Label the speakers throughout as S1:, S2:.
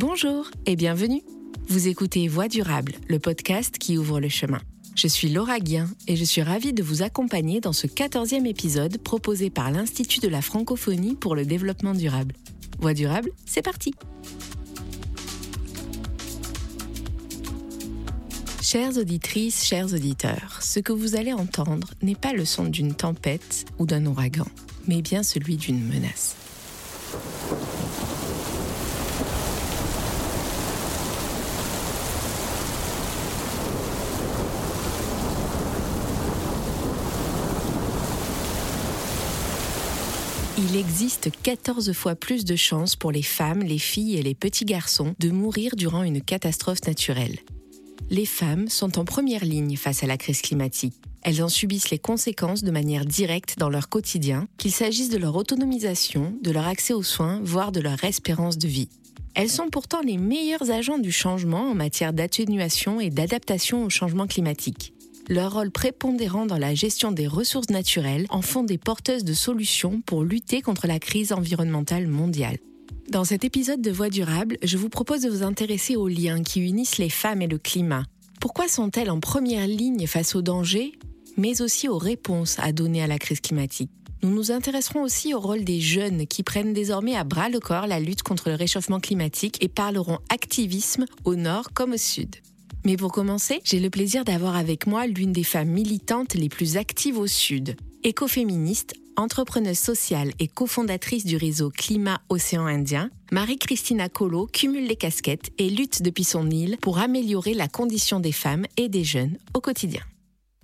S1: Bonjour et bienvenue. Vous écoutez Voix durable, le podcast qui ouvre le chemin. Je suis Laura Guien et je suis ravie de vous accompagner dans ce 14e épisode proposé par l'Institut de la francophonie pour le développement durable. Voix durable, c'est parti. Chères auditrices, chers auditeurs, ce que vous allez entendre n'est pas le son d'une tempête ou d'un ouragan, mais bien celui d'une menace. Il existe 14 fois plus de chances pour les femmes, les filles et les petits garçons de mourir durant une catastrophe naturelle. Les femmes sont en première ligne face à la crise climatique. Elles en subissent les conséquences de manière directe dans leur quotidien, qu'il s'agisse de leur autonomisation, de leur accès aux soins, voire de leur espérance de vie. Elles sont pourtant les meilleurs agents du changement en matière d'atténuation et d'adaptation au changement climatique. Leur rôle prépondérant dans la gestion des ressources naturelles en font des porteuses de solutions pour lutter contre la crise environnementale mondiale. Dans cet épisode de Voix durable, je vous propose de vous intéresser aux liens qui unissent les femmes et le climat. Pourquoi sont-elles en première ligne face aux dangers, mais aussi aux réponses à donner à la crise climatique? Nous nous intéresserons aussi au rôle des jeunes qui prennent désormais à bras le corps la lutte contre le réchauffement climatique et parleront activisme au nord comme au sud. Mais pour commencer, j'ai le plaisir d'avoir avec moi l'une des femmes militantes les plus actives au Sud. Écoféministe, entrepreneuse sociale et cofondatrice du réseau Climat Océan Indien, Marie-Christina Colo cumule les casquettes et lutte depuis son île pour améliorer la condition des femmes et des jeunes au quotidien.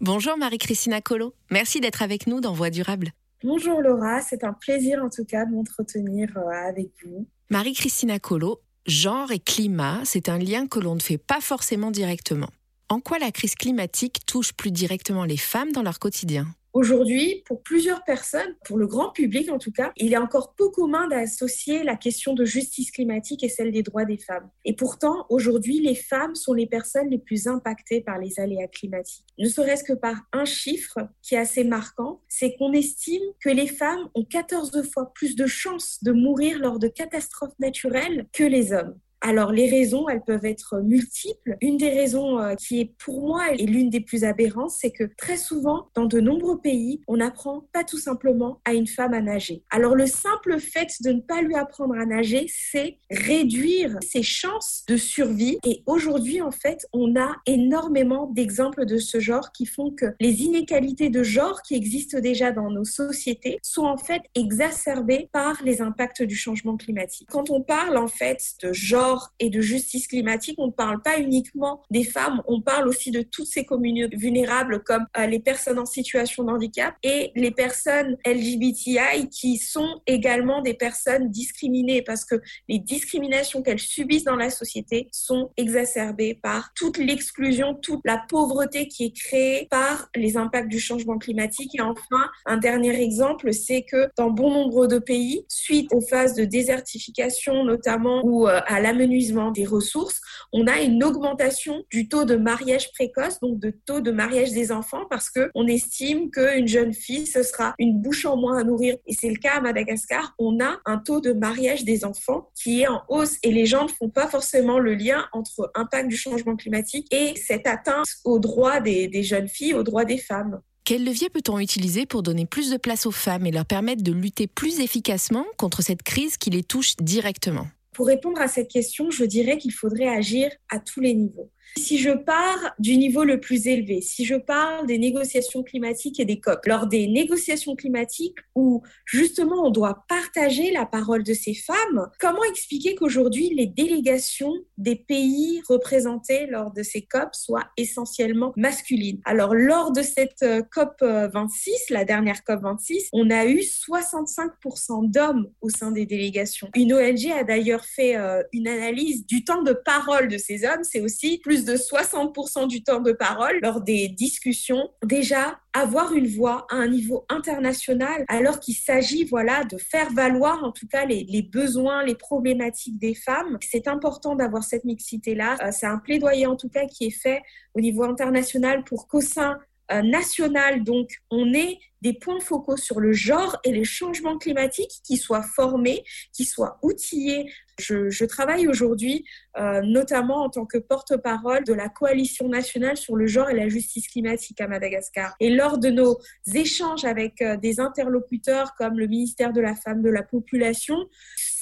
S1: Bonjour Marie-Christina Colo, merci d'être avec nous dans Voix durable.
S2: Bonjour Laura, c'est un plaisir en tout cas de m'entretenir euh, avec vous.
S1: Marie-Christina Colo, genre et climat, c'est un lien que l'on ne fait pas forcément directement. En quoi la crise climatique touche plus directement les femmes dans leur quotidien?
S2: Aujourd'hui, pour plusieurs personnes, pour le grand public en tout cas, il est encore peu commun d'associer la question de justice climatique et celle des droits des femmes. Et pourtant, aujourd'hui, les femmes sont les personnes les plus impactées par les aléas climatiques. Ne serait-ce que par un chiffre qui est assez marquant, c'est qu'on estime que les femmes ont 14 fois plus de chances de mourir lors de catastrophes naturelles que les hommes. Alors les raisons, elles peuvent être multiples. Une des raisons euh, qui est pour moi et l'une des plus aberrantes, c'est que très souvent, dans de nombreux pays, on n'apprend pas tout simplement à une femme à nager. Alors le simple fait de ne pas lui apprendre à nager, c'est réduire ses chances de survie. Et aujourd'hui, en fait, on a énormément d'exemples de ce genre qui font que les inégalités de genre qui existent déjà dans nos sociétés sont en fait exacerbées par les impacts du changement climatique. Quand on parle en fait de genre et de justice climatique, on ne parle pas uniquement des femmes, on parle aussi de toutes ces communautés vulnérables comme euh, les personnes en situation de handicap et les personnes LGBTI qui sont également des personnes discriminées parce que les discriminations qu'elles subissent dans la société sont exacerbées par toute l'exclusion, toute la pauvreté qui est créée par les impacts du changement climatique. Et enfin, un dernier exemple, c'est que dans bon nombre de pays, suite aux phases de désertification notamment ou euh, à des ressources, on a une augmentation du taux de mariage précoce, donc de taux de mariage des enfants, parce que on estime qu'une jeune fille, ce sera une bouche en moins à nourrir. Et c'est le cas à Madagascar. On a un taux de mariage des enfants qui est en hausse et les gens ne font pas forcément le lien entre impact du changement climatique et cette atteinte aux droits des, des jeunes filles, aux droits des femmes.
S1: Quel levier peut-on utiliser pour donner plus de place aux femmes et leur permettre de lutter plus efficacement contre cette crise qui les touche directement?
S2: Pour répondre à cette question, je dirais qu'il faudrait agir à tous les niveaux. Si je pars du niveau le plus élevé, si je parle des négociations climatiques et des COP, lors des négociations climatiques où justement on doit partager la parole de ces femmes, comment expliquer qu'aujourd'hui les délégations des pays représentés lors de ces COP soient essentiellement masculines? Alors lors de cette euh, COP 26, la dernière COP 26, on a eu 65% d'hommes au sein des délégations. Une ONG a d'ailleurs fait euh, une analyse du temps de parole de ces hommes, c'est aussi plus de 60% du temps de parole lors des discussions. Déjà, avoir une voix à un niveau international alors qu'il s'agit voilà de faire valoir en tout cas les, les besoins, les problématiques des femmes. C'est important d'avoir cette mixité là. Euh, c'est un plaidoyer en tout cas qui est fait au niveau international pour qu'au sein euh, national, donc on ait des points focaux sur le genre et les changements climatiques qui soient formés, qui soient outillés Je, travaille aujourd'hui euh, notamment en tant que porte-parole de la coalition nationale sur le genre et la justice climatique à Madagascar. Et lors de nos échanges avec euh, des interlocuteurs comme le ministère de la Femme, de la Population,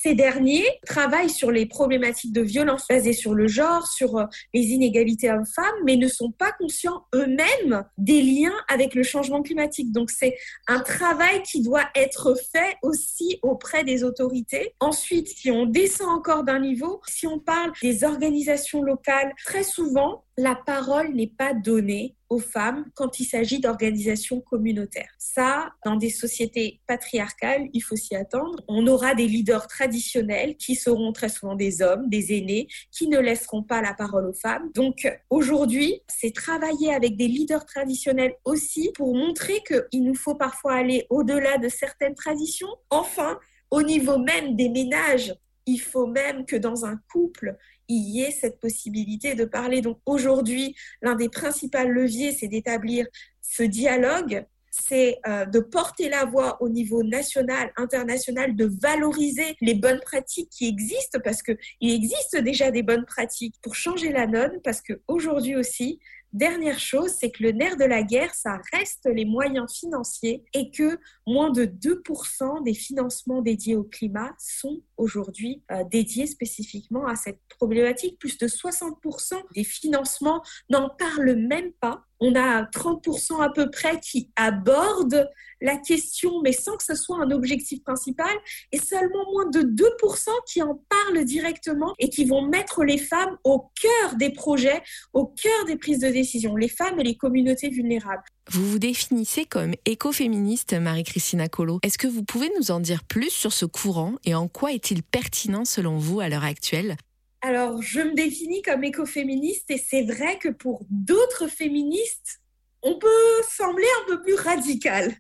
S2: ces derniers travaillent sur les problématiques de violence basées sur le genre, sur euh, les inégalités hommes-femmes, mais ne sont pas conscients eux-mêmes des liens avec le changement climatique. Donc c'est un travail qui doit être fait aussi auprès des autorités. Ensuite, si on descend encore d'un niveau, si on parle des organisations locales, très souvent, la parole n'est pas donnée aux femmes quand il s'agit d'organisations communautaires. Ça, dans des sociétés patriarcales, il faut s'y attendre. On aura des leaders traditionnels qui seront très souvent des hommes, des aînés, qui ne laisseront pas la parole aux femmes. Donc aujourd'hui, c'est travailler avec des leaders traditionnels aussi pour montrer qu'il nous faut parfois aller au-delà de certaines traditions. Enfin, au niveau même des ménages, il faut même que dans un couple, il y ait cette possibilité de parler. Donc aujourd'hui, l'un des principaux leviers, c'est d'établir ce dialogue, c'est euh, de porter la voix au niveau national, international, de valoriser les bonnes pratiques qui existent, parce qu'il existe déjà des bonnes pratiques pour changer la donne, parce qu'aujourd'hui aussi, Dernière chose, c'est que le nerf de la guerre, ça reste les moyens financiers et que moins de 2% des financements dédiés au climat sont aujourd'hui euh, dédiés spécifiquement à cette problématique. Plus de 60% des financements n'en parlent même pas on a 30% à peu près qui abordent la question, mais sans que ce soit un objectif principal, et seulement moins de 2% qui en parlent directement et qui vont mettre les femmes au cœur des projets, au cœur des prises de décision, les femmes et les communautés vulnérables.
S1: Vous vous définissez comme écoféministe, Marie-Christina Colo. Est-ce que vous pouvez nous en dire plus sur ce courant et en quoi est-il pertinent selon vous à l'heure actuelle?
S2: Alors, je me définis comme écoféministe et c'est vrai que pour d'autres féministes, on peut sembler un peu plus radical.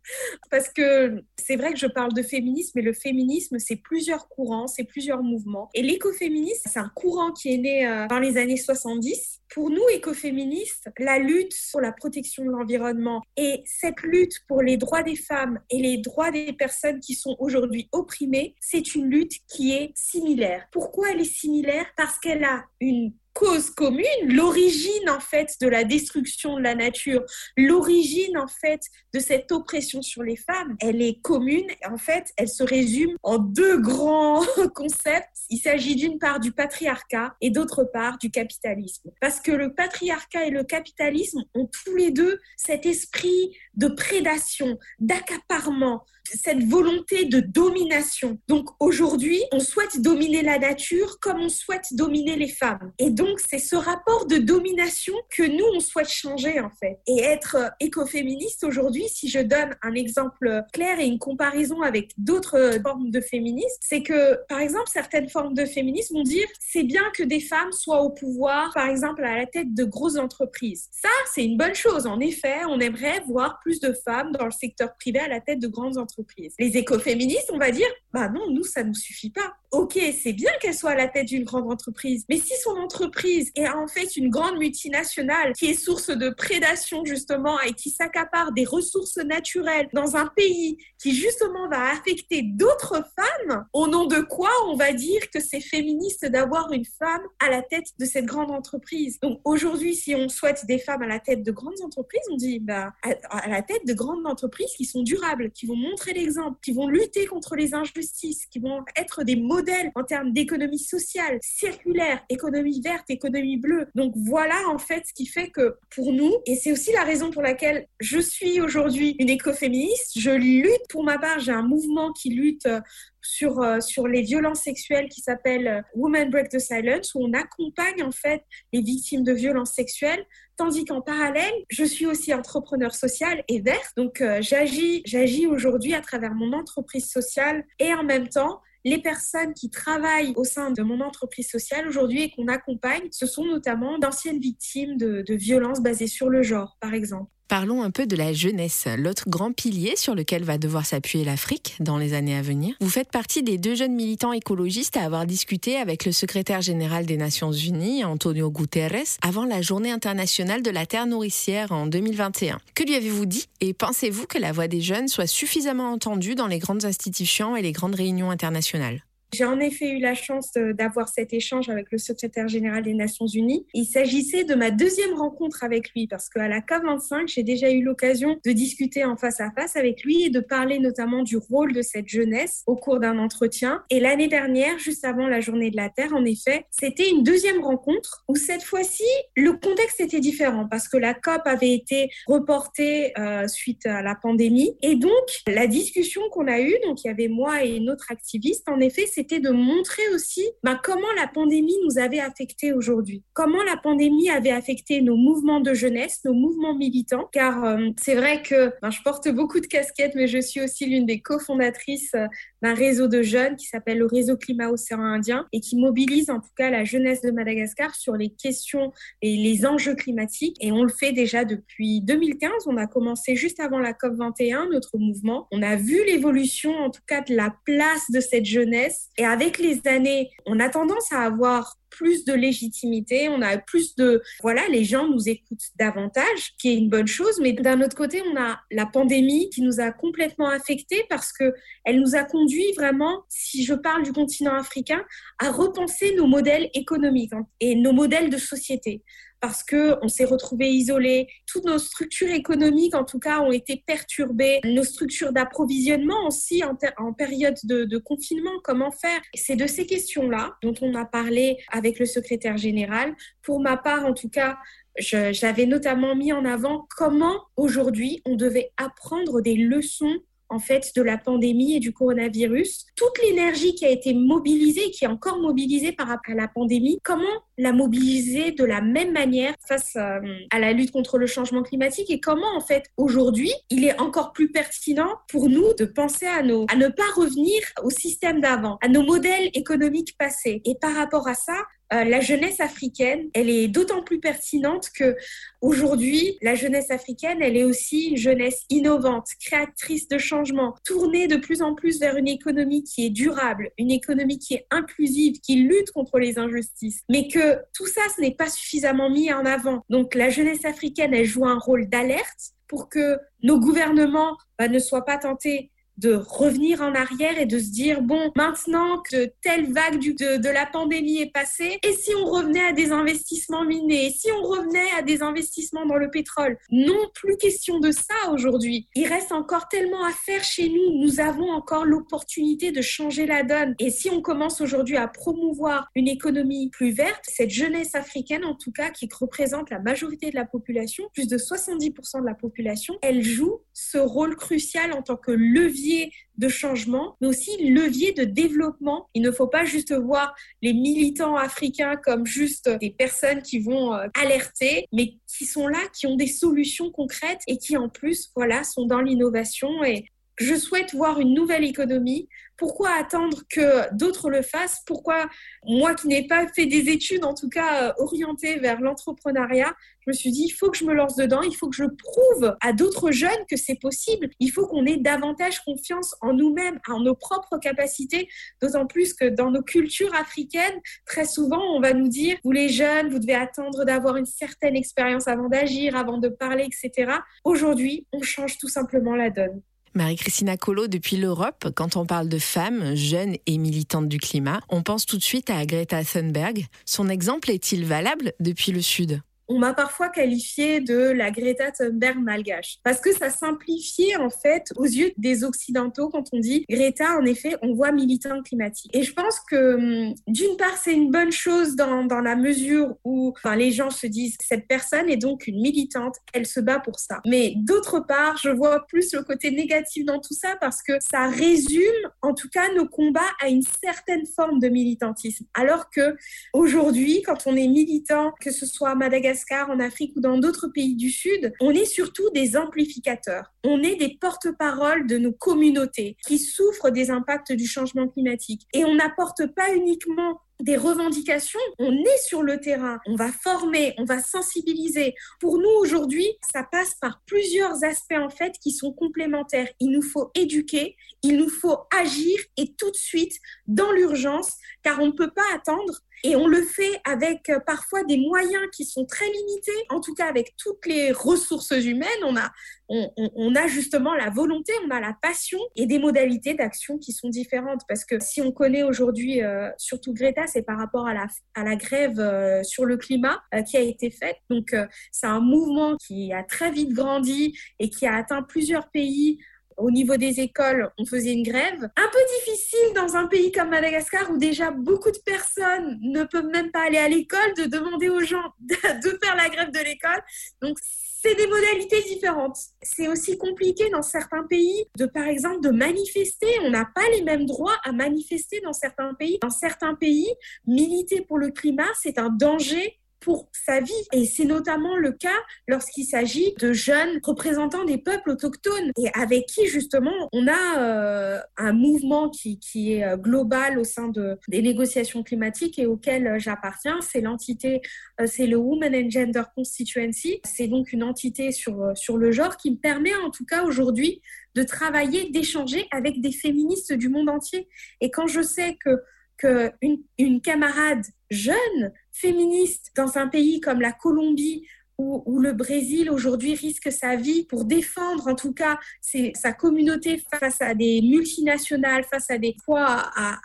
S2: Parce que c'est vrai que je parle de féminisme, mais le féminisme, c'est plusieurs courants, c'est plusieurs mouvements. Et l'écoféminisme, c'est un courant qui est né euh, dans les années 70. Pour nous, écoféministes, la lutte pour la protection de l'environnement et cette lutte pour les droits des femmes et les droits des personnes qui sont aujourd'hui opprimées, c'est une lutte qui est similaire. Pourquoi elle est similaire? Parce qu'elle a une cause commune, l'origine en fait de la destruction de la nature, l'origine en fait de cette oppression sur les femmes, elle est commune. En fait, elle se résume en deux grands concepts. Il s'agit d'une part du patriarcat et d'autre part du capitalisme. Parce que le patriarcat et le capitalisme ont tous les deux cet esprit de prédation, d'accaparement, cette volonté de domination. Donc aujourd'hui, on souhaite dominer la nature comme on souhaite dominer les femmes. Et donc c'est ce rapport de domination que nous, on souhaite changer en fait. Et être écoféministe aujourd'hui, si je donne un exemple clair et une comparaison avec d'autres formes de féminisme, c'est que par exemple certaines formes de féminisme vont dire c'est bien que des femmes soient au pouvoir, par exemple à la tête de grosses entreprises. Ça, c'est une bonne chose. En effet, on aimerait voir plus de femmes dans le secteur privé à la tête de grandes entreprises. Les écoféministes, on va dire, bah non, nous, ça ne nous suffit pas. Ok, c'est bien qu'elle soit à la tête d'une grande entreprise, mais si son entreprise est en fait une grande multinationale qui est source de prédation justement et qui s'accapare des ressources naturelles dans un pays qui justement va affecter d'autres femmes, au nom de quoi on va dire que c'est féministe d'avoir une femme à la tête de cette grande entreprise. Donc aujourd'hui, si on souhaite des femmes à la tête de grandes entreprises, on dit bah, à la tête de grandes entreprises qui sont durables, qui vont montrer l'exemple, qui vont lutter contre les injustices, qui vont être des modèles en termes d'économie sociale, circulaire, économie verte, économie bleue. Donc voilà en fait ce qui fait que pour nous, et c'est aussi la raison pour laquelle je suis aujourd'hui une écoféministe, je lutte pour ma part, j'ai un mouvement qui lutte euh, sur, euh, sur les violences sexuelles qui s'appelle euh, Women Break the Silence, où on accompagne en fait les victimes de violences sexuelles Tandis qu'en parallèle, je suis aussi entrepreneur social et vert. Donc, j'agis, j'agis aujourd'hui à travers mon entreprise sociale et en même temps, les personnes qui travaillent au sein de mon entreprise sociale aujourd'hui et qu'on accompagne, ce sont notamment d'anciennes victimes de, violences basées sur le genre, par exemple.
S1: Parlons un peu de la jeunesse, l'autre grand pilier sur lequel va devoir s'appuyer l'Afrique dans les années à venir. Vous faites partie des deux jeunes militants écologistes à avoir discuté avec le secrétaire général des Nations Unies, Antonio Guterres, avant la journée internationale de la Terre nourricière en 2021. Que lui avez-vous dit et pensez-vous que la voix des jeunes soit suffisamment entendue dans les grandes institutions et les grandes réunions internationales?
S2: J'ai en effet eu la chance d'avoir cet échange avec le secrétaire général des Nations Unies. Il s'agissait de ma deuxième rencontre avec lui parce qu'à la COP25, j'ai déjà eu l'occasion de discuter en face à face avec lui et de parler notamment du rôle de cette jeunesse au cours d'un entretien. Et l'année dernière, juste avant la journée de la Terre, en effet, c'était une deuxième rencontre où cette fois-ci, le contexte était différent parce que la COP avait été reportée euh, suite à la pandémie. Et donc, la discussion qu'on a eue, donc il y avait moi et une autre activiste, en effet, c'était de montrer aussi ben, comment la pandémie nous avait affecté aujourd'hui, comment la pandémie avait affecté nos mouvements de jeunesse, nos mouvements militants, car euh, c'est vrai que ben, je porte beaucoup de casquettes, mais je suis aussi l'une des cofondatrices euh, d'un réseau de jeunes qui s'appelle le réseau Climat Océan Indien et qui mobilise en tout cas la jeunesse de Madagascar sur les questions et les enjeux climatiques. Et on le fait déjà depuis 2015. On a commencé juste avant la COP 21, notre mouvement. On a vu l'évolution en tout cas de la place de cette jeunesse. Et avec les années, on a tendance à avoir plus de légitimité, on a plus de... Voilà, les gens nous écoutent davantage, qui est une bonne chose, mais d'un autre côté, on a la pandémie qui nous a complètement affectés parce que elle nous a conduit vraiment, si je parle du continent africain, à repenser nos modèles économiques hein, et nos modèles de société parce que on s'est retrouvé isolé. Toutes nos structures économiques, en tout cas, ont été perturbées. Nos structures d'approvisionnement aussi en, période de, de, confinement, comment faire? C'est de ces questions-là dont on a parlé avec le secrétaire général. Pour ma part, en tout cas, j'avais notamment mis en avant comment aujourd'hui on devait apprendre des leçons en fait de la pandémie et du coronavirus. Toute l'énergie qui a été mobilisée, qui est encore mobilisée par rapport à la pandémie, comment la mobiliser de la même manière face euh, à la lutte contre le changement climatique et comment en fait aujourd'hui il est encore plus pertinent pour nous de penser à nos à ne pas revenir au système d'avant, à nos modèles économiques passés. Et par rapport à ça, euh, la jeunesse africaine, elle est d'autant plus pertinente que aujourd'hui, la jeunesse africaine, elle est aussi une jeunesse innovante, créatrice de changements, tournée de plus en plus vers une économie qui est durable, une économie qui est inclusive, qui lutte contre les injustices. Mais que tout ça, ce n'est pas suffisamment mis en avant. Donc la jeunesse africaine, elle joue un rôle d'alerte pour que nos gouvernements bah, ne soient pas tentés de revenir en arrière et de se dire, bon, maintenant que telle vague de, de, la pandémie est passée, et si on revenait à des investissements minés, et si on revenait à des investissements dans le pétrole? Non, plus question de ça aujourd'hui. Il reste encore tellement à faire chez nous. Nous avons encore l'opportunité de changer la donne. Et si on commence aujourd'hui à promouvoir une économie plus verte, cette jeunesse africaine, en tout cas, qui représente la majorité de la population, plus de 70% de la population, elle joue ce rôle crucial en tant que levier de changement, mais aussi levier de développement. Il ne faut pas juste voir les militants africains comme juste des personnes qui vont euh, alerter, mais qui sont là, qui ont des solutions concrètes et qui en plus, voilà, sont dans l'innovation et je souhaite voir une nouvelle économie. Pourquoi attendre que d'autres le fassent? Pourquoi moi qui n'ai pas fait des études, en tout cas euh, orientées vers l'entrepreneuriat, je me suis dit, il faut que je me lance dedans, il faut que je prouve à d'autres jeunes que c'est possible, il faut qu'on ait davantage confiance en nous-mêmes, en nos propres capacités, d'autant plus que dans nos cultures africaines, très souvent, on va nous dire, vous les jeunes, vous devez attendre d'avoir une certaine expérience avant d'agir, avant de parler, etc. Aujourd'hui, on change tout simplement la donne.
S1: Marie-Christina Colo, depuis l'Europe, quand on parle de femmes jeunes et militantes du climat, on pense tout de suite à Greta Thunberg. Son exemple est-il valable depuis le Sud?
S2: On m'a parfois qualifié de la Greta Thunberg malgache. Parce que ça simplifiait en fait aux yeux des occidentaux quand on dit Greta en effet on voit militant climatique. Et je pense que hum, d'une part c'est une bonne chose dans, dans la mesure où enfin, les gens se disent cette personne est donc une militante elle se bat pour ça. Mais d'autre part je vois plus le côté négatif dans tout ça parce que ça résume en tout cas nos combats à une certaine forme de militantisme. Alors que aujourd'hui quand on est militant que ce soit à Madagascar en Afrique ou dans d'autres pays du Sud, on est surtout des amplificateurs. On est des porte-paroles de nos communautés qui souffrent des impacts du changement climatique. Et on n'apporte pas uniquement des revendications, on est sur le terrain, on va former, on va sensibiliser. Pour nous aujourd'hui, ça passe par plusieurs aspects en fait qui sont complémentaires. Il nous faut éduquer, il nous faut agir et tout de suite dans l'urgence car on ne peut pas attendre Et on le fait avec euh, parfois des moyens qui sont très limités, en tout cas avec toutes les ressources humaines. On a, on, a justement la volonté, on a la passion et des modalités d'action qui sont différentes. Parce que si on connaît aujourd'hui, euh, surtout Greta, c'est par rapport à la, à la grève euh, sur le climat qui a été faite. Donc c'est un mouvement qui a très vite grandi et qui a atteint plusieurs pays au niveau des écoles, on faisait une grève. Un peu difficile dans un pays comme Madagascar où déjà beaucoup de personnes ne peuvent même pas aller à l'école, de demander aux gens de faire la grève de l'école. Donc, c'est des modalités différentes. C'est aussi compliqué dans certains pays de, par exemple, de manifester. On n'a pas les mêmes droits à manifester dans certains pays. Dans certains pays, militer pour le climat, c'est un danger pour sa vie. Et c'est notamment le cas lorsqu'il s'agit de jeunes représentants des peuples autochtones et avec qui justement on a euh, un mouvement qui, qui, est euh, global au sein de, des négociations climatiques et auquel euh, j'appartiens. C'est l'entité, c'est le Women and Gender Constituency. C'est donc une entité sur, sur le genre qui me permet en tout cas aujourd'hui de travailler, d'échanger avec des féministes du monde entier. Et quand je sais que qu'une une camarade jeune, féministe, dans un pays comme la Colombie, où, le Brésil aujourd'hui risque sa vie pour défendre en tout cas sa communauté face à des multinationales, face à des fois à,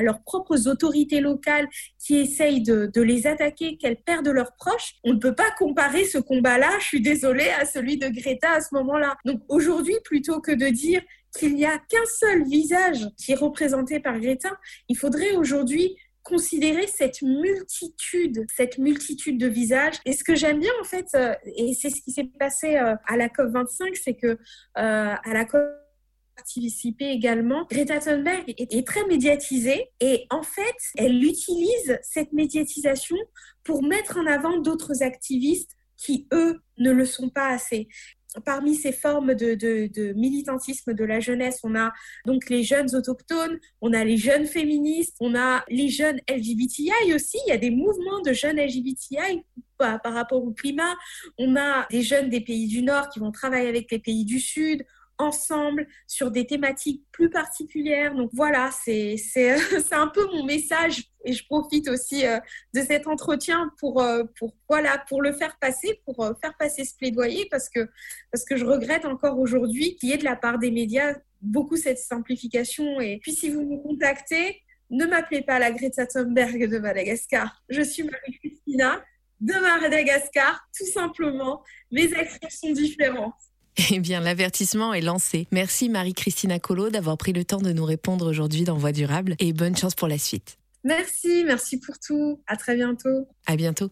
S2: leurs propres autorités locales qui essayent de, de les attaquer, qu'elles perdent leurs proches. On ne peut pas comparer ce combat-là, je suis désolée, à celui de Greta à ce moment-là. Donc aujourd'hui, plutôt que de dire qu'il n'y a qu'un seul visage qui est représenté par Greta, il faudrait aujourd'hui considérer cette multitude, cette multitude de visages. Et ce que j'aime bien en fait, euh, et c'est ce qui s'est passé euh, à la COP 25, c'est que euh, à la COP participé également. Greta Thunberg est, très médiatisée et en fait, elle utilise cette médiatisation pour mettre en avant d'autres activistes qui, eux, ne le sont pas assez parmi ces formes de, militantisme de la jeunesse, on a donc les jeunes autochtones, on a les jeunes féministes, on a les jeunes LGBTI aussi. Il y a des mouvements de jeunes LGBTI par, rapport au climat. On a des jeunes des pays du Nord qui vont travailler avec les pays du Sud ensemble sur des thématiques plus particulières. Donc voilà, c'est un peu mon message et je profite aussi euh, de cet entretien pour, euh, pour, voilà, pour le faire passer, pour euh, faire passer ce plaidoyer parce que, parce que je regrette encore aujourd'hui qu'il y ait de la part des médias beaucoup cette simplification. Et puis si vous me contactez, ne m'appelez pas la Greta Thunberg de Madagascar. Je suis Marie-Christina de Madagascar, tout simplement. Mes actions sont différentes.
S1: Eh bien, l'avertissement est lancé. Merci Marie-Christina Colo d'avoir pris le temps de nous répondre aujourd'hui dans Voix durable et bonne chance pour la suite.
S2: Merci, merci pour tout. À très bientôt.
S1: À bientôt.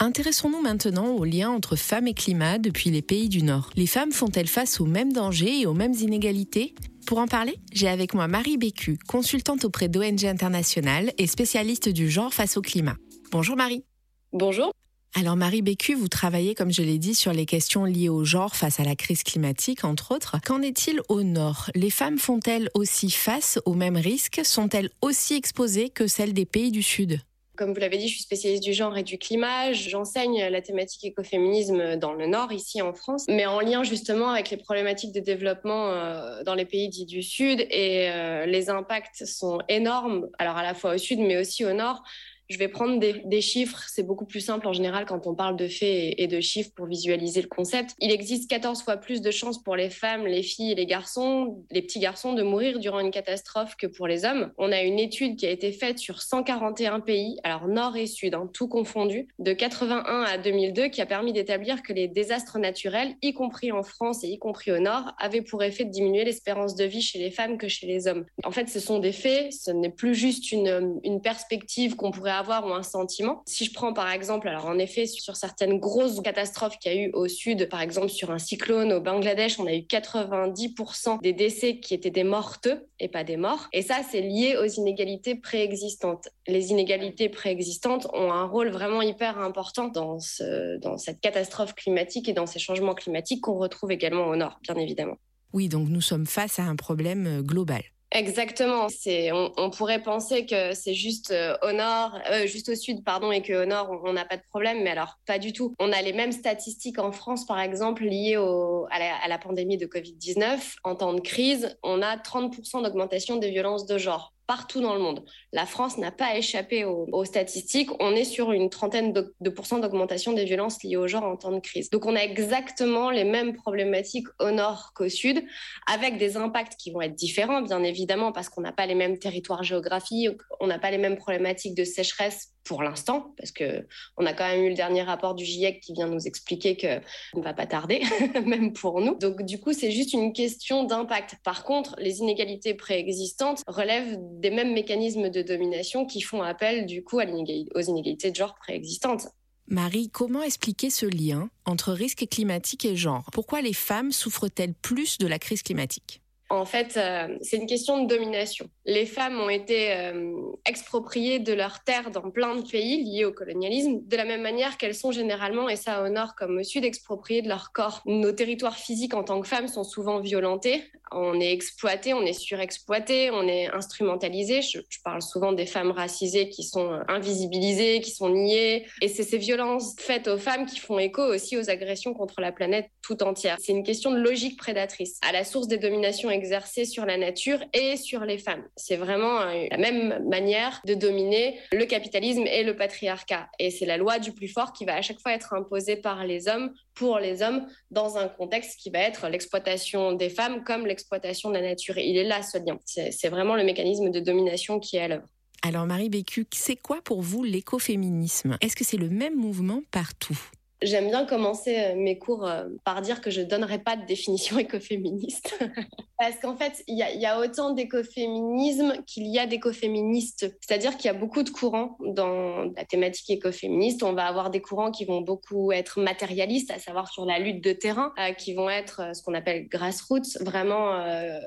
S1: Intéressons-nous maintenant aux liens entre femmes et climat depuis les pays du Nord. Les femmes font-elles face aux mêmes dangers et aux mêmes inégalités? Pour en parler, j'ai avec moi Marie Bécu, consultante auprès d'ONG International et spécialiste du genre face au climat. Bonjour Marie.
S3: Bonjour.
S1: Alors Marie Bécu, vous travaillez, comme je l'ai dit, sur les questions liées au genre face à la crise climatique, entre autres. Qu'en est-il au Nord? Les femmes font-elles aussi face aux mêmes risques? Sont-elles aussi exposées que celles des pays du Sud?
S3: Comme vous l'avez dit, je suis spécialiste du genre et du climat. J'enseigne la thématique écoféminisme dans le Nord, ici en France, mais en lien justement avec les problématiques de développement euh, dans les pays dits du Sud. Et euh, les impacts sont énormes, alors à la fois au Sud, mais aussi au Nord. Je vais prendre des, chiffres, c'est beaucoup plus simple en général quand on parle de faits et, de chiffres pour visualiser le concept. Il existe 14 fois plus de chances pour les femmes, les filles et les garçons, les petits garçons, de mourir durant une catastrophe que pour les hommes. On a une étude qui a été faite sur 141 pays, alors nord et sud, hein, tout confondu, de 81 à 2002, qui a permis d'établir que les désastres naturels, y compris en France et y compris au nord, avaient pour effet de diminuer l'espérance de vie chez les femmes que chez les hommes. En fait, ce sont des faits, ce n'est plus juste une, une perspective qu'on pourrait avoir ou un sentiment. Si je prends par exemple, alors en effet, sur certaines grosses catastrophes qu'il y a eu au sud, par exemple sur un cyclone au Bangladesh, on a eu 90% des décès qui étaient des morteux et pas des morts. Et ça, c'est lié aux inégalités préexistantes. Les inégalités préexistantes ont un rôle vraiment hyper important dans, ce, dans cette catastrophe climatique et dans ces changements climatiques qu'on retrouve également au nord, bien évidemment.
S1: Oui, donc nous sommes face à un problème euh, global.
S3: Exactement. C'est, on, pourrait penser que c'est juste euh, au nord, euh, juste au sud, pardon, et qu'au nord on n'a pas de problème, mais alors pas du tout. On a les mêmes statistiques en France, par exemple, liées au, à, la, à la pandémie de Covid-19. En temps de crise, on a 30% d'augmentation des violences de genre partout dans le monde. La France n'a pas échappé aux, statistiques. On est sur une trentaine de, pourcents d'augmentation des violences liées au genre en temps de crise. Donc on a exactement les mêmes problématiques au nord qu'au sud, avec des impacts qui vont être différents, bien évidemment, parce qu'on n'a pas les mêmes territoires géographiques, on n'a pas les mêmes problématiques de sécheresse pour l'instant, parce que on a quand même eu le dernier rapport du GIEC qui vient nous expliquer que ne va pas tarder, même pour nous. Donc du coup, c'est juste une question d'impact. Par contre, les inégalités préexistantes relèvent des mêmes mécanismes de domination qui font appel du coup aux inégalités de genre préexistantes.
S1: Marie, comment expliquer ce lien entre risque climatique et genre? Pourquoi les femmes souffrent-elles plus de la crise climatique?
S3: En fait, euh, c'est une question de domination. Les femmes ont été euh, expropriées de leurs terres dans plein de pays liés au colonialisme, de la même manière qu'elles sont généralement, et ça au nord comme au sud, expropriées de leur corps. Nos territoires physiques en tant que femmes sont souvent violentés. On est exploité, on est surexploité, on est instrumentalisé. Je, parle souvent des femmes racisées qui sont invisibilisées, qui sont niées. Et c'est ces violences faites aux femmes qui font écho aussi aux agressions contre la planète tout entière. C'est une question de logique prédatrice. À la source des dominations exercée sur la nature et sur les femmes. C'est vraiment euh, la même manière de dominer le capitalisme et le patriarcat. Et c'est la loi du plus fort qui va à chaque fois être imposée par les hommes pour les hommes dans un contexte qui va être l'exploitation des femmes comme l'exploitation de la nature. il est là ce lien. C'est vraiment le mécanisme de domination qui est à l'œuvre.
S1: Alors Marie Bécu, c'est quoi pour vous l'écoféminisme? Est-ce que c'est le même mouvement partout?
S3: J'aime bien commencer euh, mes cours euh, par dire que je ne donnerai pas de définition écoféministe. Parce qu'en fait, il y, a autant d'écoféminisme qu'il y a d'écoféministes. C'est-à-dire qu'il y a beaucoup de courants dans la thématique écoféministe. On va avoir des courants qui vont beaucoup être matérialistes, à savoir sur la lutte de terrain, euh, qui vont être ce qu'on appelle grassroots, vraiment,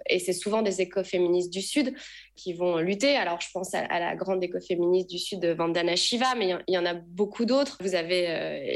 S3: et c'est souvent des écoféministes du Sud qui vont lutter. Alors, je pense à, la grande écoféministe du Sud, Vandana Shiva, mais il y, en a beaucoup d'autres. Vous avez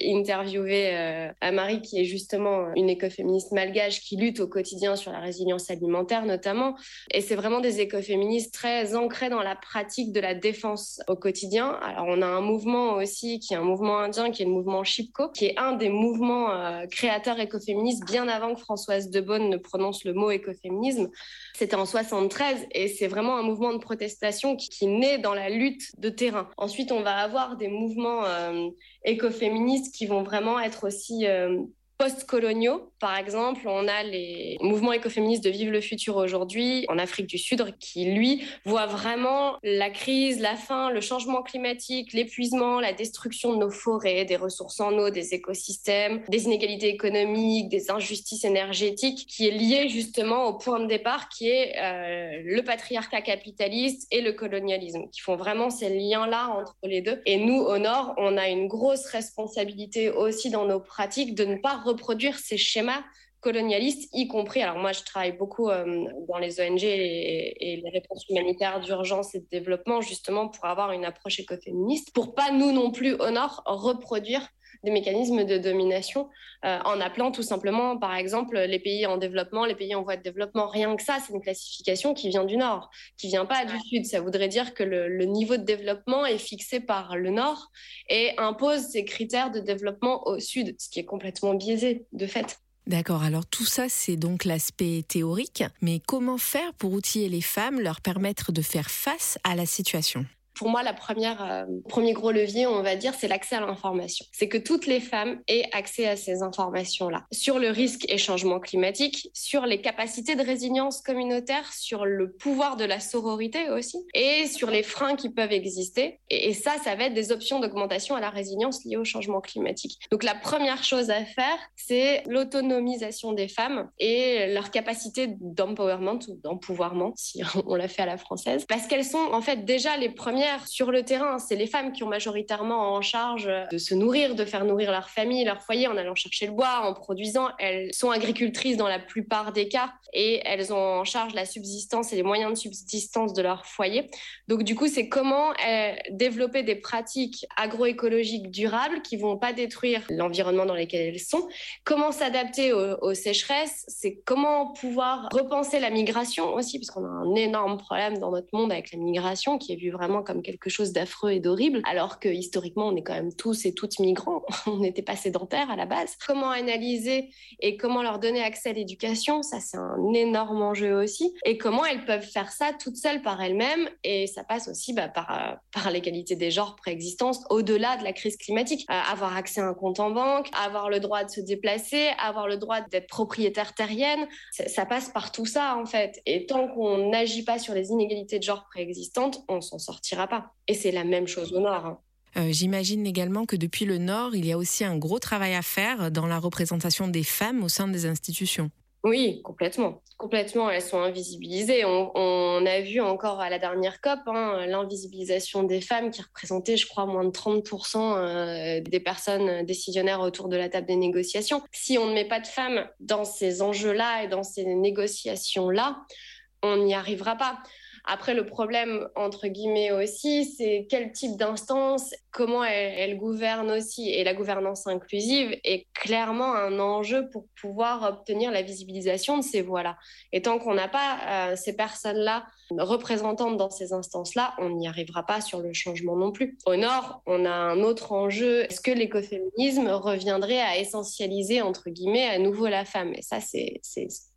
S3: interviewé interviewé euh, qui est justement une écoféministe malgache qui lutte au quotidien sur la résilience alimentaire notamment. Et c'est vraiment des écoféministes très ancrés dans la pratique de la défense au quotidien. Alors on a un mouvement aussi qui est un mouvement indien, qui est le mouvement Chipko, qui est un des mouvements euh, créateurs écoféministes bien avant que Françoise de Beaune ne prononce le mot écoféminisme. C'était en 73 et c'est vraiment un mouvement de protestation qui, naît dans la lutte de terrain. Ensuite, on va avoir des mouvements euh, écoféministes qui vont vraiment être aussi euh, post-coloniaux. Par exemple, on a les mouvements écoféministes de Vive le futur aujourd'hui en Afrique du Sud qui, lui, voit vraiment la crise, la faim, le changement climatique, l'épuisement, la destruction de nos forêts, des ressources en eau, des écosystèmes, des inégalités économiques, des injustices énergétiques, qui est lié justement au point de départ qui est euh, le patriarcat capitaliste et le colonialisme, qui font vraiment ces liens-là entre les deux. Et nous, au Nord, on a une grosse responsabilité aussi dans nos pratiques de ne pas reproduire ces schémas colonialistes, y compris, alors moi je travaille beaucoup euh, dans les ONG et, les réponses humanitaires d'urgence et de développement, justement pour avoir une approche écoféministe, pour pas nous non plus au Nord reproduire des mécanismes de domination euh, en appelant tout simplement, par exemple, les pays en développement, les pays en voie de développement. Rien que ça, c'est une classification qui vient du Nord, qui vient pas du Sud. Ça voudrait dire que le, le niveau de développement est fixé par le Nord et impose ses critères de développement au Sud, ce qui est complètement biaisé de fait.
S1: D'accord, alors tout ça c'est donc l'aspect théorique, mais comment faire pour outiller les femmes, leur permettre de faire face à la situation?
S3: Pour moi, la première, euh, premier gros levier, on va dire, c'est l'accès à l'information. C'est que toutes les femmes aient accès à ces informations-là sur le risque et changement climatique, sur les capacités de résilience communautaire, sur le pouvoir de la sororité aussi, et sur les freins qui peuvent exister. Et, et ça, ça va être des options d'augmentation à la résilience liée au changement climatique. Donc la première chose à faire, c'est l'autonomisation des femmes et leur capacité d'empowerment ou d'empouvoirment, si on l'a fait à la française, parce qu'elles sont en fait déjà les premières sur le terrain. C'est les femmes qui ont majoritairement en charge de se nourrir, de faire nourrir leur famille, leur foyer en allant chercher le bois, en produisant. Elles sont agricultrices dans la plupart des cas et elles ont en charge la subsistance et les moyens de subsistance de leur foyer. Donc du coup, c'est comment euh, développer des pratiques agroécologiques durables qui vont pas détruire l'environnement dans lequel elles sont. Comment s'adapter aux, aux sécheresses, c'est comment pouvoir repenser la migration aussi, parce qu'on a un énorme problème dans notre monde avec la migration qui est vue vraiment comme quelque chose d'affreux et d'horrible, alors que historiquement, on est quand même tous et toutes migrants. On n'était pas sédentaires à la base. Comment analyser et comment leur donner accès à l'éducation, ça c'est un énorme enjeu aussi. Et comment elles peuvent faire ça toutes seules par elles-mêmes. Et ça passe aussi bah, par, euh, par l'égalité des genres préexistants au-delà de la crise climatique. Euh, avoir accès à un compte en banque, avoir le droit de se déplacer, avoir le droit d'être propriétaire terrienne, ça passe par tout ça en fait. Et tant qu'on n'agit pas sur les inégalités de genre préexistantes, on s'en sortira pas. Et c'est la même chose au Nord. Hein.
S1: Euh, j'imagine également que depuis le Nord, il y a aussi un gros travail à faire dans la représentation des femmes au sein des institutions.
S3: Oui, complètement. Complètement, elles sont invisibilisées. On, a vu encore à la dernière COP hein, l'invisibilisation des femmes qui représentait, je crois, moins de 30% euh, des personnes décisionnaires autour de la table des négociations. Si on ne met pas de femmes dans ces enjeux-là et dans ces négociations-là, on n'y arrivera pas. Après, le problème, entre guillemets aussi, c'est quel type d'instance, comment elle, gouverne aussi. Et la gouvernance inclusive est clairement un enjeu pour pouvoir obtenir la visibilisation de ces voix-là. Et tant qu'on n'a pas euh, ces personnes-là représentantes dans ces instances-là, on n'y arrivera pas sur le changement non plus. Au Nord, on a un autre enjeu. Est-ce que l'écoféminisme reviendrait à essentialiser, entre guillemets, à nouveau la femme? Et ça, c'est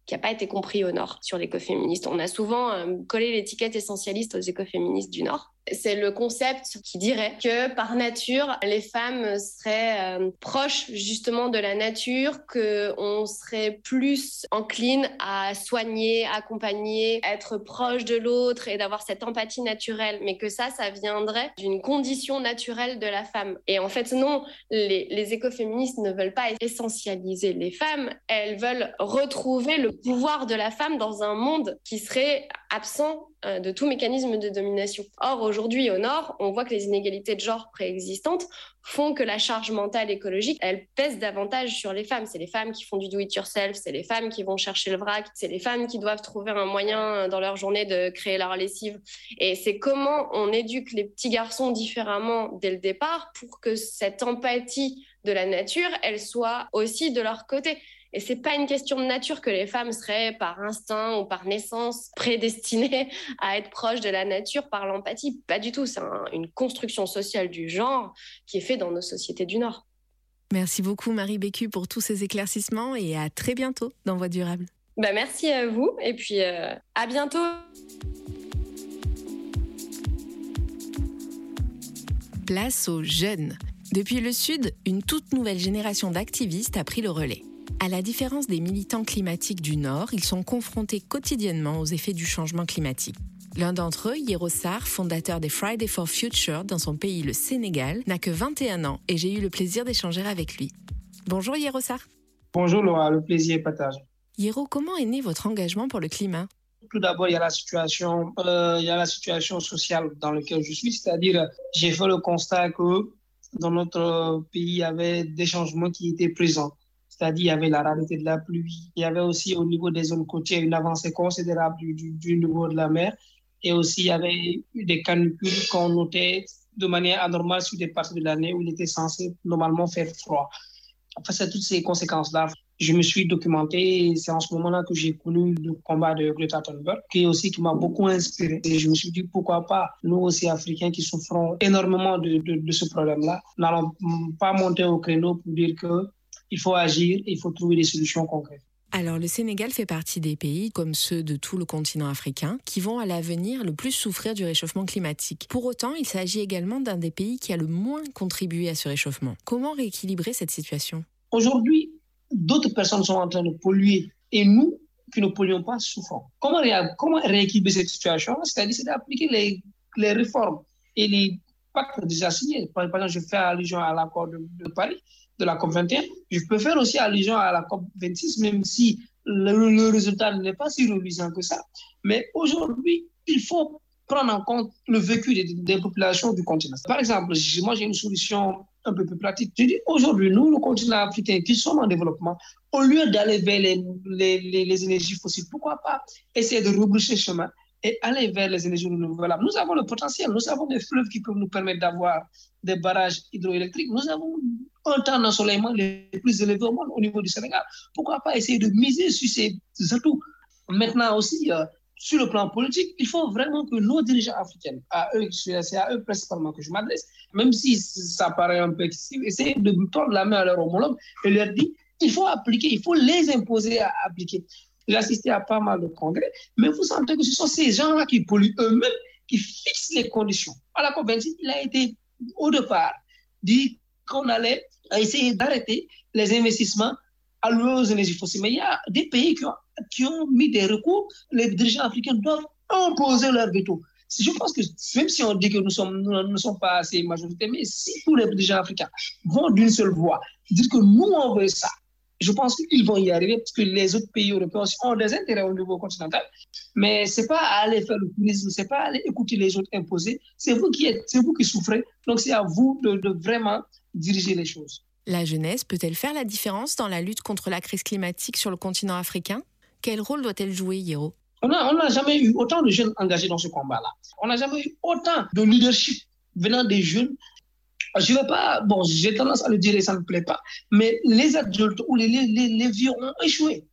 S3: qui n'a pas été compris au Nord sur l'écoféministe. On a souvent euh, collé l'étiquette essentialiste aux écoféministes du Nord. C'est le concept qui dirait que par nature, les femmes seraient euh, proches justement de la nature, qu'on serait plus encline à soigner, accompagner, être proche de l'autre et d'avoir cette empathie naturelle, mais que ça, ça viendrait d'une condition naturelle de la femme. Et en fait, non, les, les écoféministes ne veulent pas essentialiser les femmes, elles veulent retrouver le pouvoir de la femme dans un monde qui serait absent euh, de tout mécanisme de domination. Or, aujourd'hui, au Nord, on voit que les inégalités de genre préexistantes font que la charge mentale écologique, elle pèse davantage sur les femmes. C'est les femmes qui font du do-it-yourself, c'est les femmes qui vont chercher le vrac, c'est les femmes qui doivent trouver un moyen euh, dans leur journée de créer leur lessive. Et c'est comment on éduque les petits garçons différemment dès le départ pour que cette empathie de la nature, elle soit aussi de leur côté. Et c'est pas une question de nature que les femmes seraient par instinct ou par naissance prédestinées à être proches de la nature par l'empathie. Pas du tout. C'est une construction sociale du genre qui est faite dans nos sociétés du Nord.
S1: Merci beaucoup Marie Bécu pour tous ces éclaircissements et à très bientôt dans Voix durable.
S3: Bah merci à vous et puis euh, à bientôt.
S1: Place aux jeunes. Depuis le Sud, une toute nouvelle génération d'activistes a pris le relais. À la différence des militants climatiques du Nord, ils sont confrontés quotidiennement aux effets du changement climatique. L'un d'entre eux, Yero Sarr, fondateur des Friday for Future dans son pays, le Sénégal, n'a que 21 ans et j'ai eu le plaisir d'échanger avec lui. Bonjour Yero Sarr.
S4: Bonjour Laura, le plaisir est partagé.
S1: Yero, comment est né votre engagement pour le climat?
S4: Tout d'abord, il y a la situation, euh, il y a la situation sociale dans laquelle je suis, c'est-à-dire j'ai fait le constat que dans notre pays, il y avait des changements qui étaient présents c'est-à-dire il y avait la rareté de la pluie, il y avait aussi au niveau des zones côtières une avancée considérable du, niveau de la mer, et aussi il y avait des canicules qu'on notait de manière anormale sur des parties de l'année où il était censé normalement faire froid. Face à toutes ces conséquences-là, je me suis documenté et c'est en ce moment-là que j'ai connu le combat de Greta Thunberg, qui aussi qui m'a beaucoup inspiré. Et je me suis dit pourquoi pas nous aussi Africains qui souffrons énormément de ce problème-là, n'allons pas monter au créneau pour dire que il faut agir, il faut trouver des solutions concrètes.
S1: Alors le Sénégal fait partie des pays, comme ceux de tout le continent africain, qui vont à l'avenir le plus souffrir du réchauffement climatique. Pour autant, il s'agit également d'un des pays qui a le moins contribué à ce réchauffement. Comment rééquilibrer cette situation?
S4: Aujourd'hui, d'autres personnes sont en train de polluer et nous, qui ne polluons pas, souffrons. Comment, comment rééquilibrer cette situation? C'est-à-dire d'appliquer les, les réformes et les pactes déjà signés. Par exemple, je fais allusion à l'accord de Paris de la COP21. Je peux faire aussi allusion à la COP26, même si le, résultat n'est pas si reluisant que ça. Mais aujourd'hui, il faut prendre en compte le vécu des, populations du continent. Par exemple, moi j'ai une solution un peu plus pratique. Je dis aujourd'hui, nous, le continent africain qui sommes en développement, au lieu d'aller vers les, les, énergies fossiles, pourquoi pas essayer de rebrousser chemin et aller vers les énergies renouvelables? Nous avons le potentiel, nous avons des fleuves qui peuvent nous permettre d'avoir des barrages hydroélectriques, nous avons un temps d'ensoleillement les plus élevés au monde au niveau du Sénégal. Pourquoi pas essayer de miser sur ces atouts? Maintenant aussi, euh, sur le plan politique, il faut vraiment que nos dirigeants africains, à eux, c'est à eux principalement que je m'adresse, même si ça paraît un peu excessif, essayent de tordre la main à leur homologue et leur dire il faut appliquer, il faut les imposer à appliquer. J'ai assisté à pas mal de congrès, mais vous sentez que ce sont ces gens-là qui polluent eux-mêmes, qui fixent les conditions. À la COP26, il a été au départ dit qu'on allait essayer d'arrêter les investissements alloués aux énergies fossiles. Mais il y a des pays qui ont mis des recours, les dirigeants africains doivent imposer leur veto. Je pense que même si on dit que nous, nous ne sommes pas assez majoritaires, mais si tous les dirigeants africains vont d'une seule voix, dire que nous on veut ça, je pense qu'ils vont y arriver parce que les autres pays européens ont des intérêts au niveau continental. Mais c'est pas aller faire le ce c'est pas aller écouter les autres imposer. C'est vous qui êtes, c'est vous qui souffrez. Donc c'est à vous de, de vraiment diriger les choses.
S1: La jeunesse peut-elle faire la différence dans la lutte contre la crise climatique sur le continent africain? Quel rôle doit-elle jouer, Hiro
S4: On n'a jamais eu autant de jeunes engagés dans ce combat-là. On n'a jamais eu autant de leadership venant des jeunes. Je ne vais pas, bon, j'ai tendance à le dire et ça ne me plaît pas, mais les adultes ou les, les, les vieux ont échoué.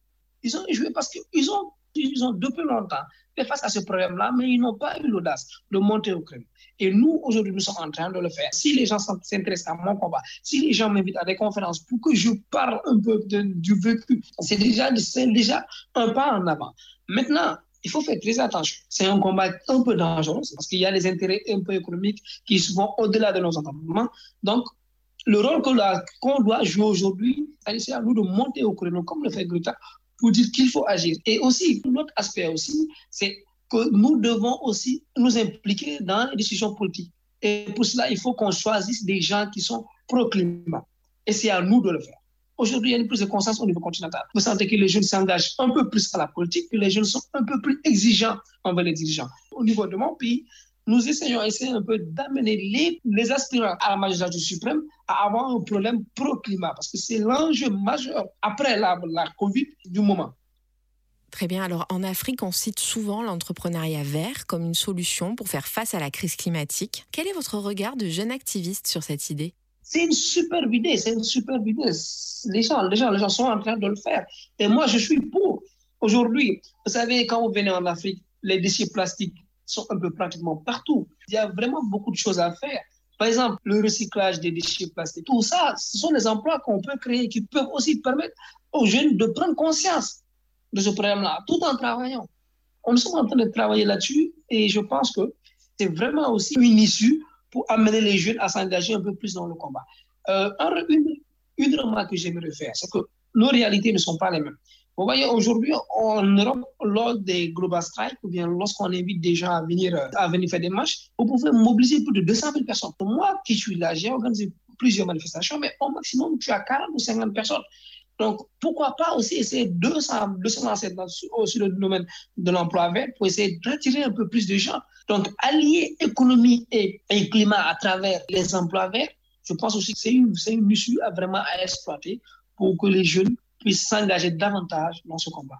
S4: Ils ont échoué parce qu'ils ont, ils ont depuis longtemps fait face à ce problème-là, mais ils n'ont pas eu l'audace de monter au crime. Et nous, aujourd'hui, nous sommes en train de le faire. Si les gens s'intéressent à mon combat, si les gens m'invitent à des conférences pour que je parle un peu du vécu, c'est déjà, déjà un pas en avant. Maintenant, il faut faire très attention. C'est un combat un peu dangereux parce qu'il y a des intérêts un peu économiques qui vont au-delà de nos entendements. Donc, le rôle qu'on doit jouer aujourd'hui, c'est à nous de monter au créneau, comme le fait Greta, pour dire qu'il faut agir. Et aussi, l'autre aspect aussi, c'est que nous devons aussi nous impliquer dans les décisions politiques. Et pour cela, il faut qu'on choisisse des gens qui sont pro-climat. Et c'est à nous de le faire. Aujourd'hui, il y a une prise de conscience au niveau continental. Vous sentez que les jeunes s'engagent un peu plus à la politique, que les jeunes sont un peu plus exigeants envers les dirigeants. Au niveau de mon pays, nous essayons essayer un peu d'amener les, les aspirants à la magistrature suprême à avoir un problème pro-climat, parce que c'est l'enjeu majeur après la, la Covid du moment.
S1: Très bien. Alors en Afrique, on cite souvent l'entrepreneuriat vert comme une solution pour faire face à la crise climatique. Quel est votre regard de jeune activiste sur cette idée?
S4: C'est une superbe idée, c'est une superbe idée. Les gens, les, gens, les gens sont en train de le faire. Et moi, je suis pour. Aujourd'hui, vous savez, quand vous venez en Afrique, les déchets plastiques sont un peu pratiquement partout. Il y a vraiment beaucoup de choses à faire. Par exemple, le recyclage des déchets plastiques, tout ça, ce sont des emplois qu'on peut créer qui peuvent aussi permettre aux jeunes de prendre conscience de ce problème-là, tout en travaillant. On est en train de travailler là-dessus et je pense que c'est vraiment aussi une issue pour amener les jeunes à s'engager un peu plus dans le combat. Euh, une, remarque que j'aimerais faire, c'est que nos réalités ne sont pas les mêmes. Vous voyez, aujourd'hui, en Europe, lors des Global Strikes, ou bien lorsqu'on invite des gens à venir, à venir faire des marches, vous pouvez mobiliser plus de 200 000 personnes. Moi qui suis là, j'ai organisé plusieurs manifestations, mais au maximum, tu as 40 ou 50 personnes. Donc, pourquoi pas aussi essayer de, de se lancer dans, sur le domaine de l'emploi vert pour essayer d'attirer un peu plus de gens. Donc, allier économie et, climat à travers les emplois verts, je pense aussi que c'est une, une issue à vraiment à exploiter pour que les jeunes puissent s'engager davantage dans ce combat.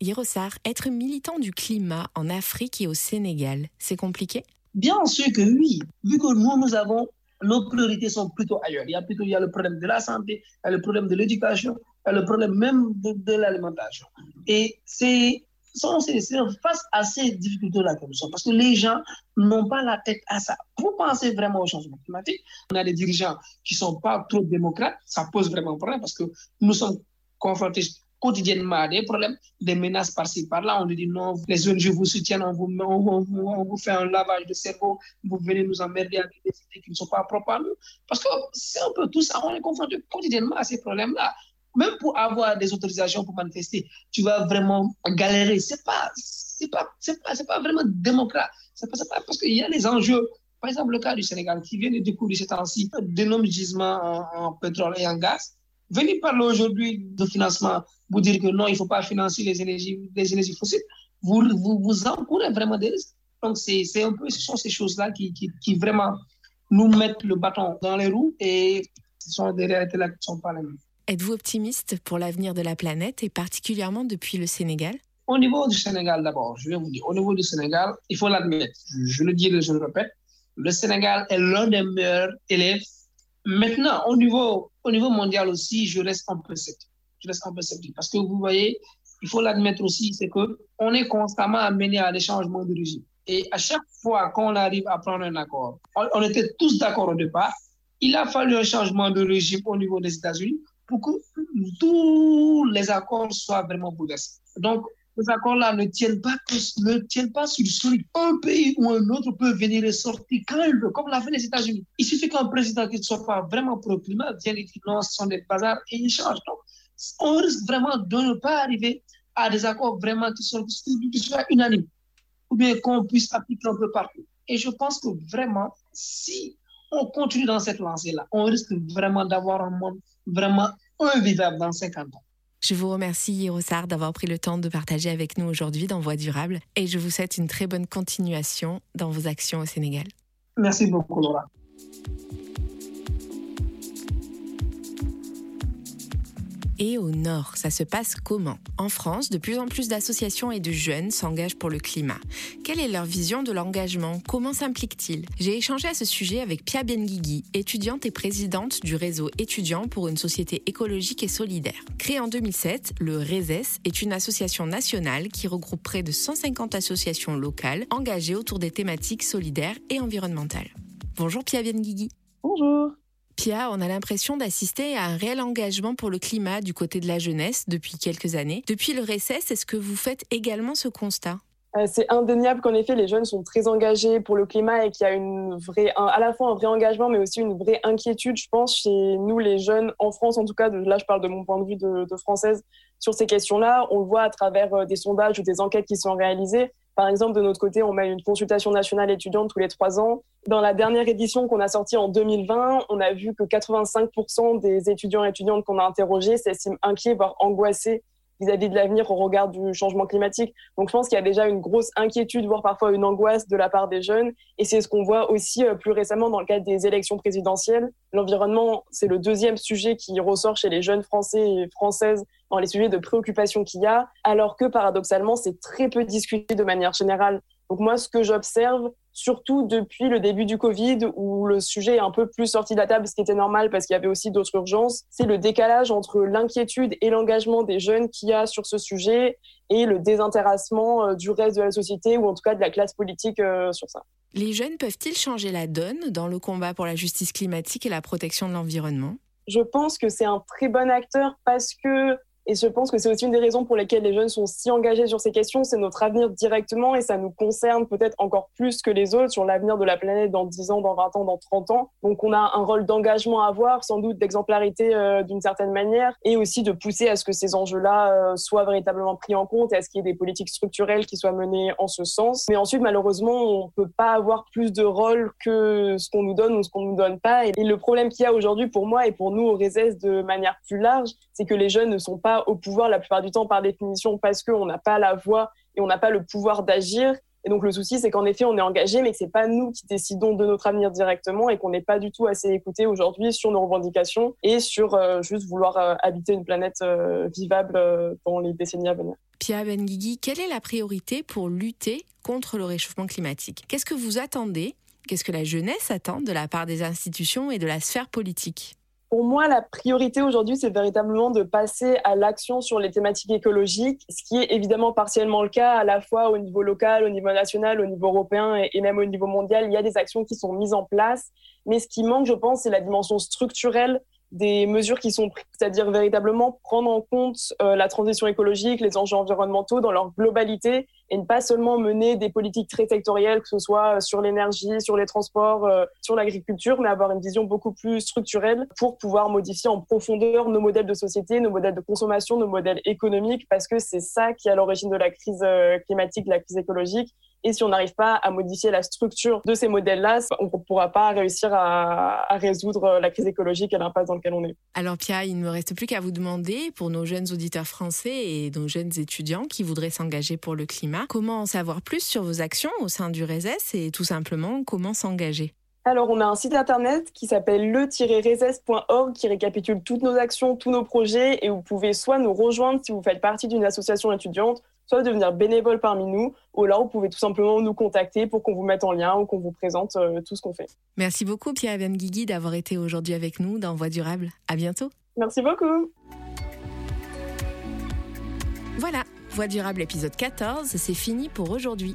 S1: Hirosar, être militant du climat en Afrique et au Sénégal, c'est compliqué?
S4: Bien sûr que oui, vu que nous, nous avons nos priorités sont plutôt ailleurs. Il y a plutôt il y a le problème de la santé, il y a le problème de l'éducation, il y a le problème même de, l'alimentation. Et c'est face à ces difficultés-là que nous sommes, parce que les gens n'ont pas la tête à ça. Pour penser vraiment au changement climatique, on a des dirigeants qui ne sont pas trop démocrates, ça pose vraiment problème parce que nous sommes confrontés quotidiennement des problèmes, des menaces par-ci, par-là. On nous dit non, les ONG vous soutiennent, on vous, on, vous fait un lavage de cerveau, vous venez nous emmerder avec des idées qui ne sont pas propres à nous. Parce que c'est un peu tout ça, on est confronté quotidiennement à ces problèmes-là. Même pour avoir des autorisations pour manifester, tu vas vraiment galérer. Pas, c'est pas, c'est pas, pas, vraiment démocrate. C'est pas, pas parce qu'il y a des enjeux. Par exemple, le cas du Sénégal qui vient de découvrir ces temps-ci d'énormes gisements en, en pétrole et en gaz. Venez parler aujourd'hui de financement vous dire que non, il ne faut pas financer les énergies, les énergies fossiles, vous, vous, vous encourez vraiment des risques. Donc, c'est un peu, ce sont ces choses-là qui, qui, qui, vraiment nous mettent le bâton dans les roues et ce sont des réalités-là qui ne sont pas les mêmes.
S1: Êtes-vous optimiste pour l'avenir de la planète et particulièrement depuis le Sénégal?
S4: Au niveau du Sénégal, d'abord, je vais vous dire, au niveau du Sénégal, il faut l'admettre, je, le dis et je le répète, le Sénégal est l'un des meilleurs élèves. Maintenant, au niveau, au niveau mondial aussi, je reste un peu sceptique. Je reste un parce que vous voyez, il faut l'admettre aussi, c'est qu'on est constamment amené à des changements de régime. Et à chaque fois qu'on arrive à prendre un accord, on, était tous d'accord au départ, il a fallu un changement de régime au niveau des États-Unis pour que tous les accords soient vraiment bouleversés. Donc, les accords-là ne tiennent pas ne tiennent pas sur le. Un pays ou un autre peut venir et sortir quand il veut, comme l'a fait les États-Unis. Il suffit qu'un président qui ne soit pas vraiment pro-climat vienne et dise non, ce sont des bazars et il change. Donc, on risque vraiment de ne pas arriver à des accords vraiment qui, qui soient unanimes ou bien qu'on puisse appliquer un peu partout. Et je pense que vraiment, si on continue dans cette lancée-là, on risque vraiment d'avoir un monde vraiment invivable dans 50 ans.
S1: Je vous remercie, Hirosar, d'avoir pris le temps de partager avec nous aujourd'hui dans Voie durable et je vous souhaite une très bonne continuation dans vos actions au Sénégal.
S4: Merci beaucoup, Laura.
S1: Et au nord, ça se passe comment? En France, de plus en plus d'associations et de jeunes s'engagent pour le climat. Quelle est leur vision de l'engagement? Comment s'impliquent-ils? J'ai échangé à ce sujet avec Pia Benguigui, étudiante et présidente du réseau étudiant pour une société écologique et solidaire. Créé en 2007, le RESES est une association nationale qui regroupe près de 150 associations locales engagées autour des thématiques solidaires et environnementales. Bonjour Pia Benguigui.
S5: Bonjour.
S1: Pia, on a l'impression d'assister à un réel engagement pour le climat du côté de la jeunesse depuis quelques années. Depuis le RECES, est-ce que vous faites également ce constat?
S5: Euh, c'est indéniable qu'en effet, les jeunes sont très engagés pour le climat et qu'il y a à la fois un vrai engagement, mais aussi une vraie inquiétude, je pense, chez nous, les jeunes, en France en tout cas, là je parle de mon point de vue de, de française, sur ces questions-là. On le voit à travers euh, des sondages ou des enquêtes qui sont réalisées. Par exemple, de notre côté, on met une consultation nationale étudiante tous les trois ans. Dans la dernière édition qu'on a sortie en 2020, on a vu que 85% des étudiants et étudiantes qu'on a interrogés s'estiment inquiets, voire angoissés vis-à-vis de l'avenir au regard du changement climatique. Donc je pense qu'il y a déjà une grosse inquiétude, voire parfois une angoisse de la part des jeunes. Et c'est ce qu'on voit aussi euh, plus récemment dans le cadre des élections présidentielles. L'environnement, c'est le deuxième sujet qui ressort chez les jeunes Français et Françaises dans les sujets de préoccupation qu'il y a, alors que paradoxalement, c'est très peu discuté de manière générale. Donc moi, ce que j'observe, surtout depuis le début du Covid, où le sujet est un peu plus sorti de la table, ce qui était normal parce qu'il y avait aussi d'autres urgences, c'est le décalage entre l'inquiétude et l'engagement des jeunes qu'il y a sur ce sujet et le désintéressement euh, du reste de la société, ou en tout cas de la classe politique euh, sur ça.
S1: Les jeunes peuvent-ils changer la donne dans le combat pour la justice climatique et la protection de l'environnement?
S5: Je pense que c'est un très bon acteur parce que et je pense que c'est aussi une des raisons pour lesquelles les jeunes sont si engagés sur ces questions. C'est notre avenir directement et ça nous concerne peut-être encore plus que les autres sur l'avenir de la planète dans 10 ans, dans 20 ans, dans 30 ans. Donc on a un rôle d'engagement à avoir, sans doute d'exemplarité euh, d'une certaine manière et aussi de pousser à ce que ces enjeux-là euh, soient véritablement pris en compte et à ce qu'il y ait des politiques structurelles qui soient menées en ce sens. Mais ensuite, malheureusement, on ne peut pas avoir plus de rôle que ce qu'on nous donne ou ce qu'on ne nous donne pas. Et le problème qu'il y a aujourd'hui pour moi et pour nous au RESES de manière plus large, c'est que les jeunes ne sont pas au pouvoir la plupart du temps par définition parce qu'on n'a pas la voix et on n'a pas le pouvoir d'agir. Et donc le souci, c'est qu'en effet, on est engagé, mais que c'est pas nous qui décidons de notre avenir directement et qu'on n'est pas du tout assez écouté aujourd'hui sur nos revendications et sur euh, juste vouloir euh, habiter une planète euh, vivable dans les décennies à venir.
S1: Pia Benguigui, quelle est la priorité pour lutter contre le réchauffement climatique? Qu'est-ce que vous attendez? Qu'est-ce que la jeunesse attend de la part des institutions et de la sphère politique?
S5: Pour moi, la priorité aujourd'hui, c'est véritablement de passer à l'action sur les thématiques écologiques, ce qui est évidemment partiellement le cas à la fois au niveau local, au niveau national, au niveau européen et, même au niveau mondial. Il y a des actions qui sont mises en place, mais ce qui manque, je pense, c'est la dimension structurelle des mesures qui sont prises, c'est-à-dire véritablement prendre en compte euh, la transition écologique, les enjeux environnementaux dans leur globalité et ne pas seulement mener des politiques très sectorielles, que ce soit sur l'énergie, sur les transports, euh, sur l'agriculture, mais avoir une vision beaucoup plus structurelle pour pouvoir modifier en profondeur nos modèles de société, nos modèles de consommation, nos modèles économiques, parce que c'est ça qui est à l'origine de la crise euh, climatique, de la crise écologique, Et si on n'arrive pas à modifier la structure de ces modèles-là, on ne pourra pas réussir à, résoudre la crise écologique et l'impasse dans laquelle on est.
S1: Alors Pia, il ne me reste plus qu'à vous demander, pour nos jeunes auditeurs français et nos jeunes étudiants qui voudraient s'engager pour le climat, comment en savoir plus sur vos actions au sein du RESES et tout simplement comment s'engager?
S5: Alors, on a un site internet qui s'appelle le-reses.org qui récapitule toutes nos actions, tous nos projets et vous pouvez soit nous rejoindre si vous faites partie d'une association étudiante, soit devenir bénévole parmi nous, ou là, vous pouvez tout simplement nous contacter pour qu'on vous mette en lien ou qu'on vous présente euh, tout ce qu'on fait.
S1: Merci beaucoup, Pierre Guigui, d'avoir été aujourd'hui avec nous dans Voix durable. À bientôt.
S5: Merci beaucoup.
S1: Voilà, Voix durable épisode 14, c'est fini pour aujourd'hui.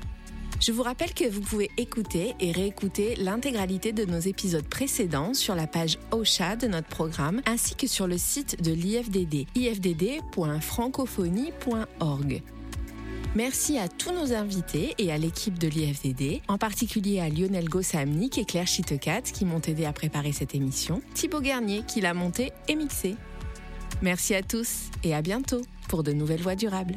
S1: Je vous rappelle que vous pouvez écouter et réécouter l'intégralité de nos épisodes précédents sur la page OSHA de notre programme ainsi que sur le site de l'IFDD, ifdd.francophonie.org. Merci à tous nos invités et à l'équipe de l'IFDD, en particulier à Lionel Gossamnik et Claire Chitecat qui m'ont aidé à préparer cette émission, Thibaut Garnier qui l'a montée et mixée. Merci à tous et à bientôt pour de nouvelles voies durables.